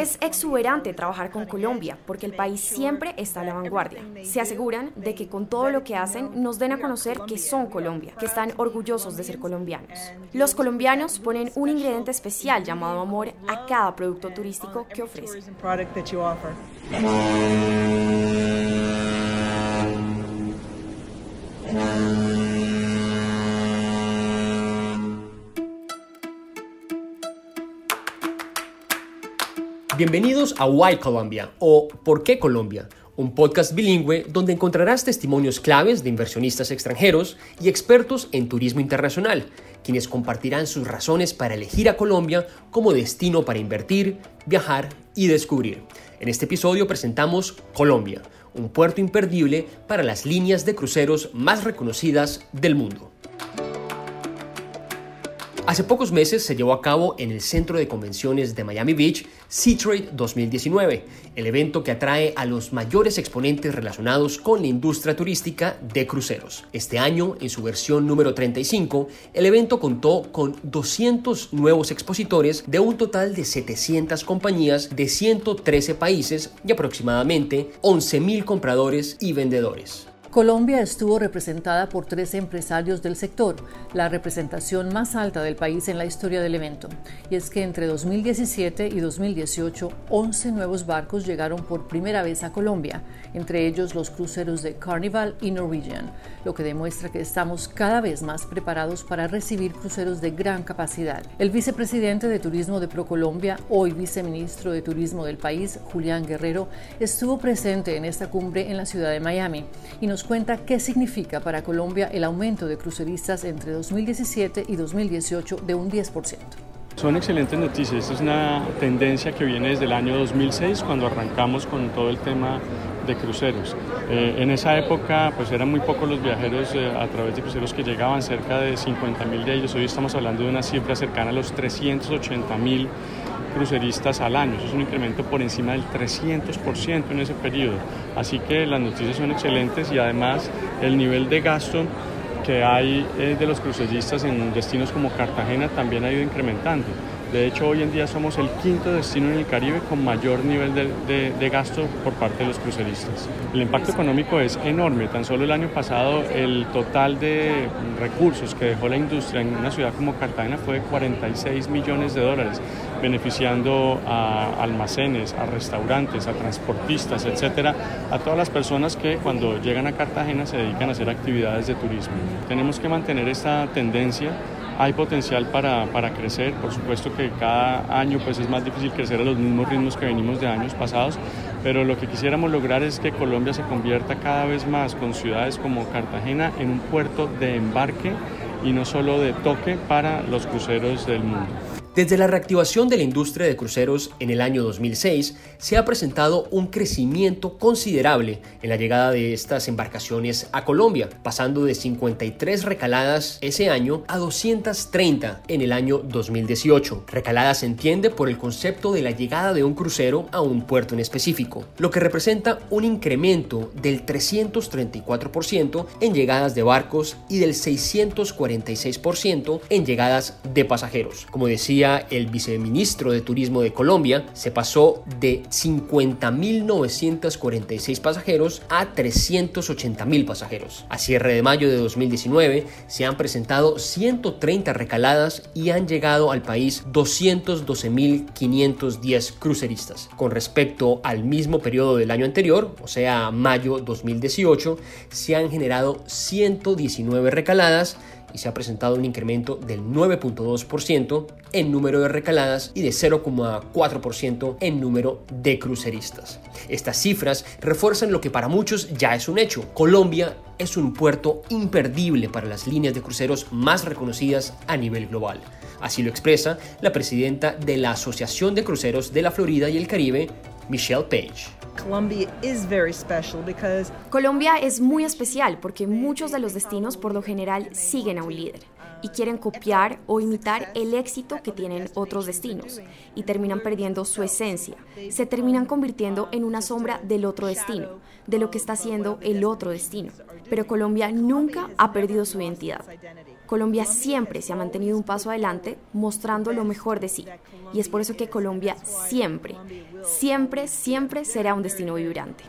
Es exuberante trabajar con Colombia porque el país siempre está a la vanguardia. Se aseguran de que con todo lo que hacen nos den a conocer que son Colombia, que están orgullosos de ser colombianos. Los colombianos ponen un ingrediente especial llamado amor a cada producto turístico que ofrecen. Bienvenidos a Why Colombia o ¿Por qué Colombia? Un podcast bilingüe donde encontrarás testimonios claves de inversionistas extranjeros y expertos en turismo internacional, quienes compartirán sus razones para elegir a Colombia como destino para invertir, viajar y descubrir. En este episodio presentamos Colombia, un puerto imperdible para las líneas de cruceros más reconocidas del mundo. Hace pocos meses se llevó a cabo en el Centro de Convenciones de Miami Beach SeaTrade 2019, el evento que atrae a los mayores exponentes relacionados con la industria turística de cruceros. Este año, en su versión número 35, el evento contó con 200 nuevos expositores de un total de 700 compañías de 113 países y aproximadamente 11.000 compradores y vendedores. Colombia estuvo representada por tres empresarios del sector, la representación más alta del país en la historia del evento. Y es que entre 2017 y 2018, 11 nuevos barcos llegaron por primera vez a Colombia, entre ellos los cruceros de Carnival y Norwegian, lo que demuestra que estamos cada vez más preparados para recibir cruceros de gran capacidad. El vicepresidente de Turismo de ProColombia, hoy viceministro de Turismo del país, Julián Guerrero, estuvo presente en esta cumbre en la ciudad de Miami y nos cuenta qué significa para Colombia el aumento de cruceristas entre 2017 y 2018 de un 10%. Son excelentes noticias. Esta es una tendencia que viene desde el año 2006, cuando arrancamos con todo el tema de cruceros. Eh, en esa época, pues eran muy pocos los viajeros eh, a través de cruceros que llegaban, cerca de 50 mil de ellos. Hoy estamos hablando de una cifra cercana a los 380 mil cruceristas al año. Es un incremento por encima del 300% en ese periodo. Así que las noticias son excelentes y además el nivel de gasto que hay eh, de los cruceristas en destinos como Cartagena también ha ido incrementando. De hecho, hoy en día somos el quinto destino en el Caribe con mayor nivel de, gasto por parte de los cruceristas. El impacto económico es enorme. Tan solo el año pasado el total de recursos que dejó la industria en una ciudad como Cartagena fue de 46 millones de dólares, beneficiando a almacenes, a restaurantes, a transportistas, etcétera, a todas las personas que cuando llegan a Cartagena se dedican a hacer actividades de turismo. Tenemos que mantener esta tendencia hay potencial para, para, crecer, por supuesto que cada año pues es más difícil crecer a los mismos ritmos que venimos de años pasados, pero lo que quisiéramos lograr es que Colombia se convierta cada vez más con ciudades como Cartagena en un puerto de embarque y no solo de toque para los cruceros del mundo. Desde la reactivación de la industria de cruceros en el año 2006, se ha presentado un crecimiento considerable en la llegada de estas embarcaciones a Colombia, pasando de 53 recaladas ese año a 230 en el año 2018. Recaladas se entiende por el concepto de la llegada de un crucero a un puerto en específico, lo que representa un incremento del 334% en llegadas de barcos y del 646% en llegadas de pasajeros. Como decía, el viceministro de Turismo de Colombia, se pasó de 50.946 pasajeros a 380.000 pasajeros. A cierre de mayo de 2019 se han presentado 130 recaladas y han llegado al país 212.510 cruceristas. Con respecto al mismo periodo del año anterior, o sea, mayo 2018, se han generado 119 recaladas y se ha presentado un incremento del 9.2% en número de recaladas y de 0.4% en número de cruceristas. Estas cifras refuerzan lo que para muchos ya es un hecho. Colombia es un puerto imperdible para las líneas de cruceros más reconocidas a nivel global. Así lo expresa la presidenta de la Asociación de Cruceros de la Florida y el Caribe, Michelle Page. Colombia es muy especial porque muchos de los destinos por lo general siguen a un líder y quieren copiar o imitar el éxito que tienen otros destinos y terminan perdiendo su esencia. Se terminan convirtiendo en una sombra del otro destino, de lo que está haciendo el otro destino. Pero Colombia nunca ha perdido su identidad. Colombia siempre se ha mantenido un paso adelante mostrando lo mejor de sí. Y es por eso que Colombia siempre, siempre, siempre será un destino vibrante.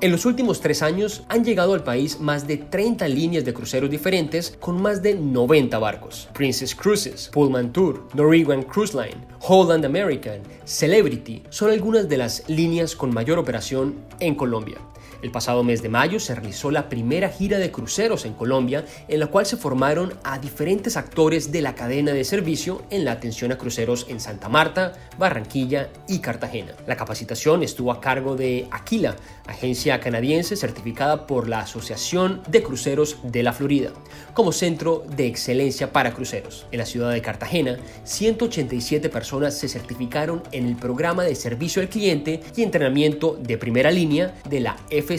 En los últimos tres años han llegado al país más de 30 líneas de cruceros diferentes con más de 90 barcos. Princess Cruises, Pullman Tour, Norwegian Cruise Line, Holland American, Celebrity son algunas de las líneas con mayor operación en Colombia. El pasado mes de mayo se realizó la primera gira de cruceros en Colombia, en la cual se formaron a diferentes actores de la cadena de servicio en la atención a cruceros en Santa Marta, Barranquilla y Cartagena. La capacitación estuvo a cargo de Aquila, agencia canadiense certificada por la Asociación de Cruceros de la Florida, como centro de excelencia para cruceros. En la ciudad de Cartagena, 187 personas se certificaron en el programa de servicio al cliente y entrenamiento de primera línea de la F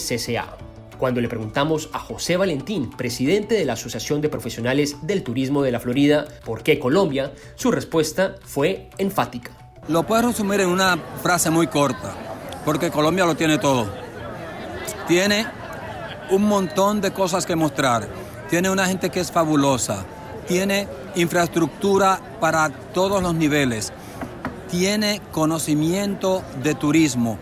cuando le preguntamos a José Valentín, presidente de la Asociación de Profesionales del Turismo de la Florida, por qué Colombia, su respuesta fue enfática. Lo puedo resumir en una frase muy corta, porque Colombia lo tiene todo. Tiene un montón de cosas que mostrar. Tiene una gente que es fabulosa. Tiene infraestructura para todos los niveles. Tiene conocimiento de turismo.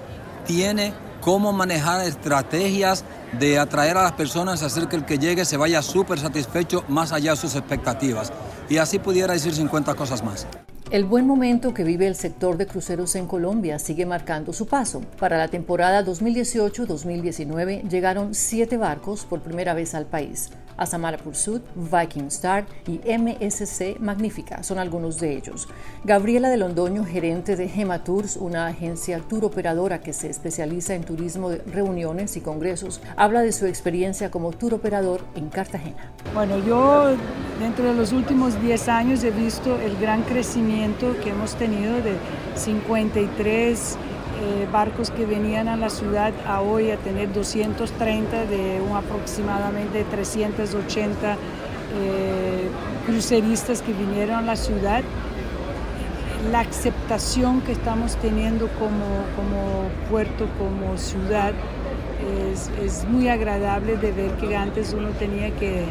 Tiene cómo manejar estrategias de atraer a las personas, hacer que el que llegue se vaya súper satisfecho más allá de sus expectativas. Y así pudiera decir 50 cosas más. El buen momento que vive el sector de cruceros en Colombia sigue marcando su paso. Para la temporada 2018-2019 llegaron siete barcos por primera vez al país. Asamara Pursuit, Viking Star y MSC Magnífica son algunos de ellos. Gabriela de Londoño, gerente de Gema Tours, una agencia tour operadora que se especializa en turismo de reuniones y congresos, habla de su experiencia como tour operador en Cartagena. Bueno, yo dentro de los últimos 10 años he visto el gran crecimiento que hemos tenido de 53 eh, barcos que venían a la ciudad a hoy a tener 230 de un aproximadamente 380 eh, cruceristas que vinieron a la ciudad. La aceptación que estamos teniendo como, como puerto, como ciudad, es, es muy agradable de ver que antes uno tenía que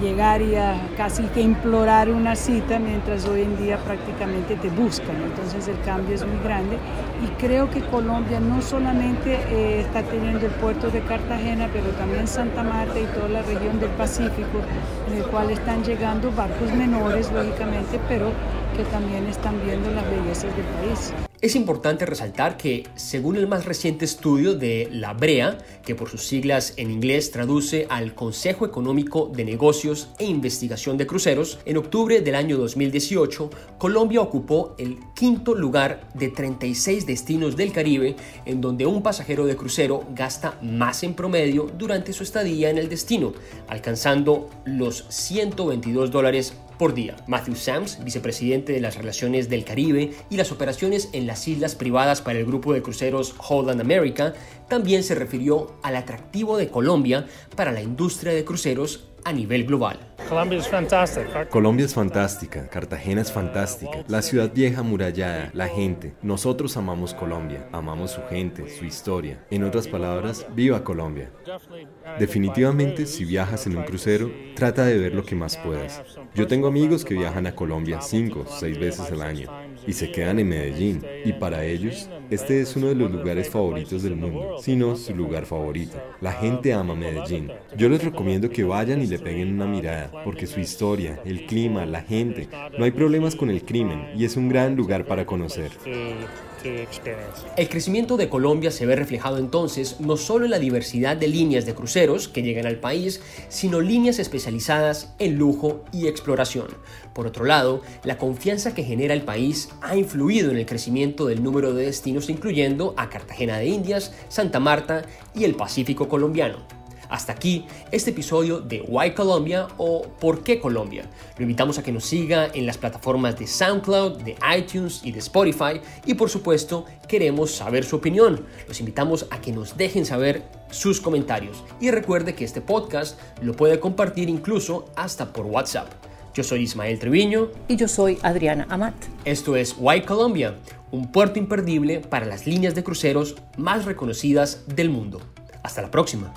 llegar y a casi que implorar una cita, mientras hoy en día prácticamente te buscan. Entonces el cambio es muy grande y creo que Colombia no solamente eh, está teniendo el puerto de Cartagena, pero también Santa Marta y toda la región del Pacífico, en el cual están llegando barcos menores, lógicamente, pero que también están viendo las bellezas del país. Es importante resaltar que, según el más reciente estudio de la BREA, que por sus siglas en inglés traduce al Consejo Económico de Negocios e Investigación de Cruceros, en octubre del año 2018, Colombia ocupó el quinto lugar de 36 destinos del Caribe en donde un pasajero de crucero gasta más en promedio durante su estadía en el destino, alcanzando los 122 dólares por día. Matthew Sams, vicepresidente de las relaciones del Caribe y las operaciones en las islas privadas para el grupo de cruceros Holland America, también se refirió al atractivo de Colombia para la industria de cruceros a nivel global. Colombia es fantástica, Cartagena es fantástica, la ciudad vieja murallada, la gente. Nosotros amamos Colombia, amamos su gente, su historia. En otras palabras, viva Colombia. Definitivamente, si viajas en un crucero, trata de ver lo que más puedas. Yo tengo amigos que viajan a Colombia cinco, seis veces al año y se quedan en Medellín. Y para ellos, este es uno de los lugares favoritos del mundo, sino su lugar favorito. La gente ama Medellín. Yo les recomiendo que vayan y le peguen una mirada, porque su historia, el clima, la gente, no hay problemas con el crimen y es un gran lugar para conocer. El crecimiento de Colombia se ve reflejado entonces no solo en la diversidad de líneas de cruceros que llegan al país, sino líneas especializadas en lujo y exploración. Por otro lado, la confianza que genera el país ha influido en el crecimiento del número de destinos incluyendo a Cartagena de Indias, Santa Marta y el Pacífico colombiano. Hasta aquí este episodio de Why Colombia o ¿Por qué Colombia? Lo invitamos a que nos siga en las plataformas de SoundCloud, de iTunes y de Spotify y por supuesto queremos saber su opinión. Los invitamos a que nos dejen saber sus comentarios y recuerde que este podcast lo puede compartir incluso hasta por WhatsApp. Yo soy Ismael Treviño. Y yo soy Adriana Amat. Esto es Why Colombia, un puerto imperdible para las líneas de cruceros más reconocidas del mundo. Hasta la próxima.